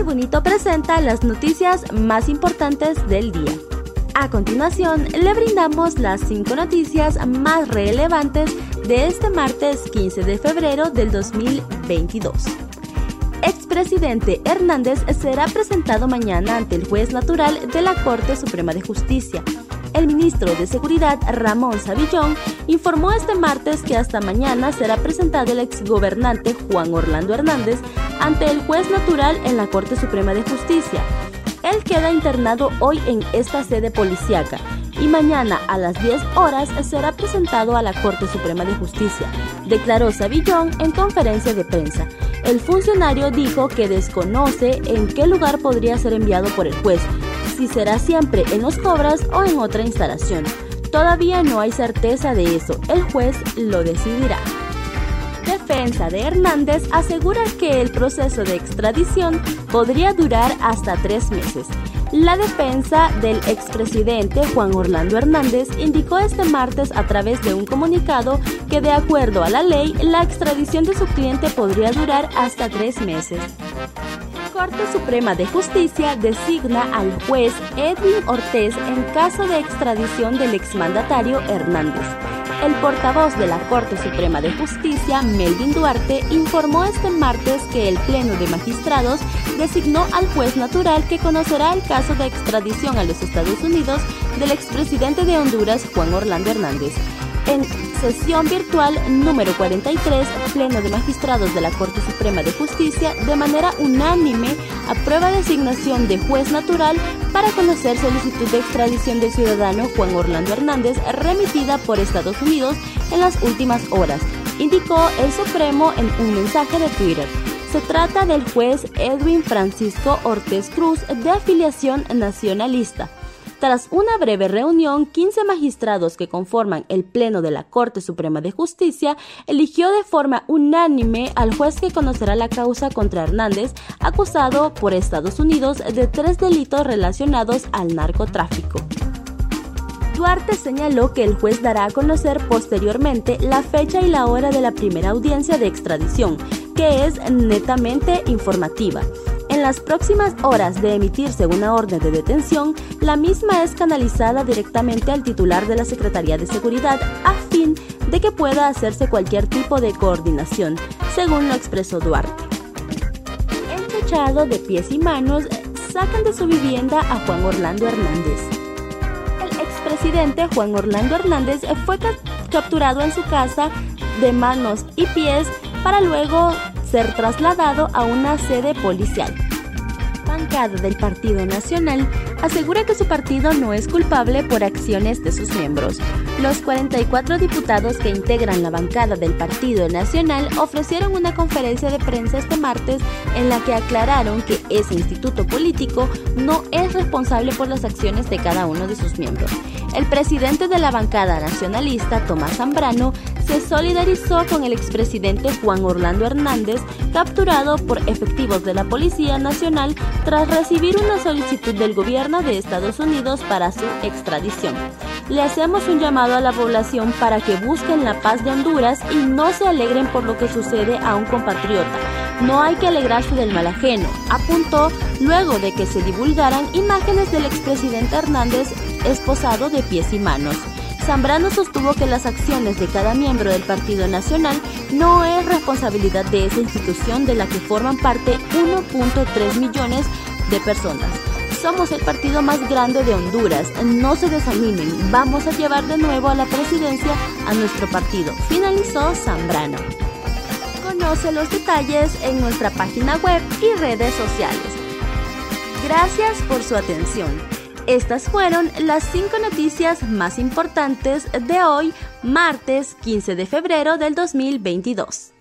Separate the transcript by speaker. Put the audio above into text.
Speaker 1: Tribunito presenta las noticias más importantes del día. A continuación, le brindamos las cinco noticias más relevantes de este martes 15 de febrero del 2022. Expresidente Hernández será presentado mañana ante el juez natural de la Corte Suprema de Justicia. El ministro de Seguridad, Ramón Savillón, informó este martes que hasta mañana será presentado el exgobernante Juan Orlando Hernández ante el juez natural en la Corte Suprema de Justicia. Él queda internado hoy en esta sede policiaca y mañana a las 10 horas será presentado a la Corte Suprema de Justicia, declaró Savillón en conferencia de prensa. El funcionario dijo que desconoce en qué lugar podría ser enviado por el juez, si será siempre en los cobras o en otra instalación. Todavía no hay certeza de eso, el juez lo decidirá defensa de Hernández asegura que el proceso de extradición podría durar hasta tres meses. La defensa del expresidente Juan Orlando Hernández indicó este martes a través de un comunicado que de acuerdo a la ley, la extradición de su cliente podría durar hasta tres meses. Corte Suprema de Justicia designa al juez Edwin Ortiz en caso de extradición del exmandatario Hernández. El portavoz de la Corte Suprema de Justicia, Melvin Duarte, informó este martes que el Pleno de Magistrados designó al juez natural que conocerá el caso de extradición a los Estados Unidos del expresidente de Honduras, Juan Orlando Hernández. En sesión virtual número 43, Pleno de Magistrados de la Corte Suprema de Justicia, de manera unánime, aprueba designación de juez natural para conocer solicitud de extradición del ciudadano Juan Orlando Hernández remitida por Estados Unidos en las últimas horas, indicó el Supremo en un mensaje de Twitter. Se trata del juez Edwin Francisco Ortiz Cruz de afiliación nacionalista tras una breve reunión, 15 magistrados que conforman el Pleno de la Corte Suprema de Justicia eligió de forma unánime al juez que conocerá la causa contra Hernández, acusado por Estados Unidos de tres delitos relacionados al narcotráfico. Duarte señaló que el juez dará a conocer posteriormente la fecha y la hora de la primera audiencia de extradición, que es netamente informativa. En las próximas horas de emitirse una orden de detención, la misma es canalizada directamente al titular de la Secretaría de Seguridad a fin de que pueda hacerse cualquier tipo de coordinación, según lo expresó Duarte. Enchechado de pies y manos, sacan de su vivienda a Juan Orlando Hernández. El expresidente Juan Orlando Hernández fue capturado en su casa de manos y pies para luego ser trasladado a una sede policial. Bancada del Partido Nacional asegura que su partido no es culpable por acciones de sus miembros. Los 44 diputados que integran la bancada del Partido Nacional ofrecieron una conferencia de prensa este martes en la que aclararon que ese instituto político no es responsable por las acciones de cada uno de sus miembros. El presidente de la bancada nacionalista, Tomás Zambrano, se solidarizó con el expresidente Juan Orlando Hernández, capturado por efectivos de la Policía Nacional tras recibir una solicitud del gobierno de Estados Unidos para su extradición. Le hacemos un llamado a la población para que busquen la paz de Honduras y no se alegren por lo que sucede a un compatriota. No hay que alegrarse del mal ajeno, apuntó luego de que se divulgaran imágenes del expresidente Hernández esposado de pies y manos. Zambrano sostuvo que las acciones de cada miembro del Partido Nacional no es responsabilidad de esa institución de la que forman parte 1.3 millones de personas. Somos el partido más grande de Honduras. No se desanimen. Vamos a llevar de nuevo a la presidencia a nuestro partido. Finalizó Zambrano. Conoce los detalles en nuestra página web y redes sociales. Gracias por su atención. Estas fueron las cinco noticias más importantes de hoy, martes 15 de febrero del 2022.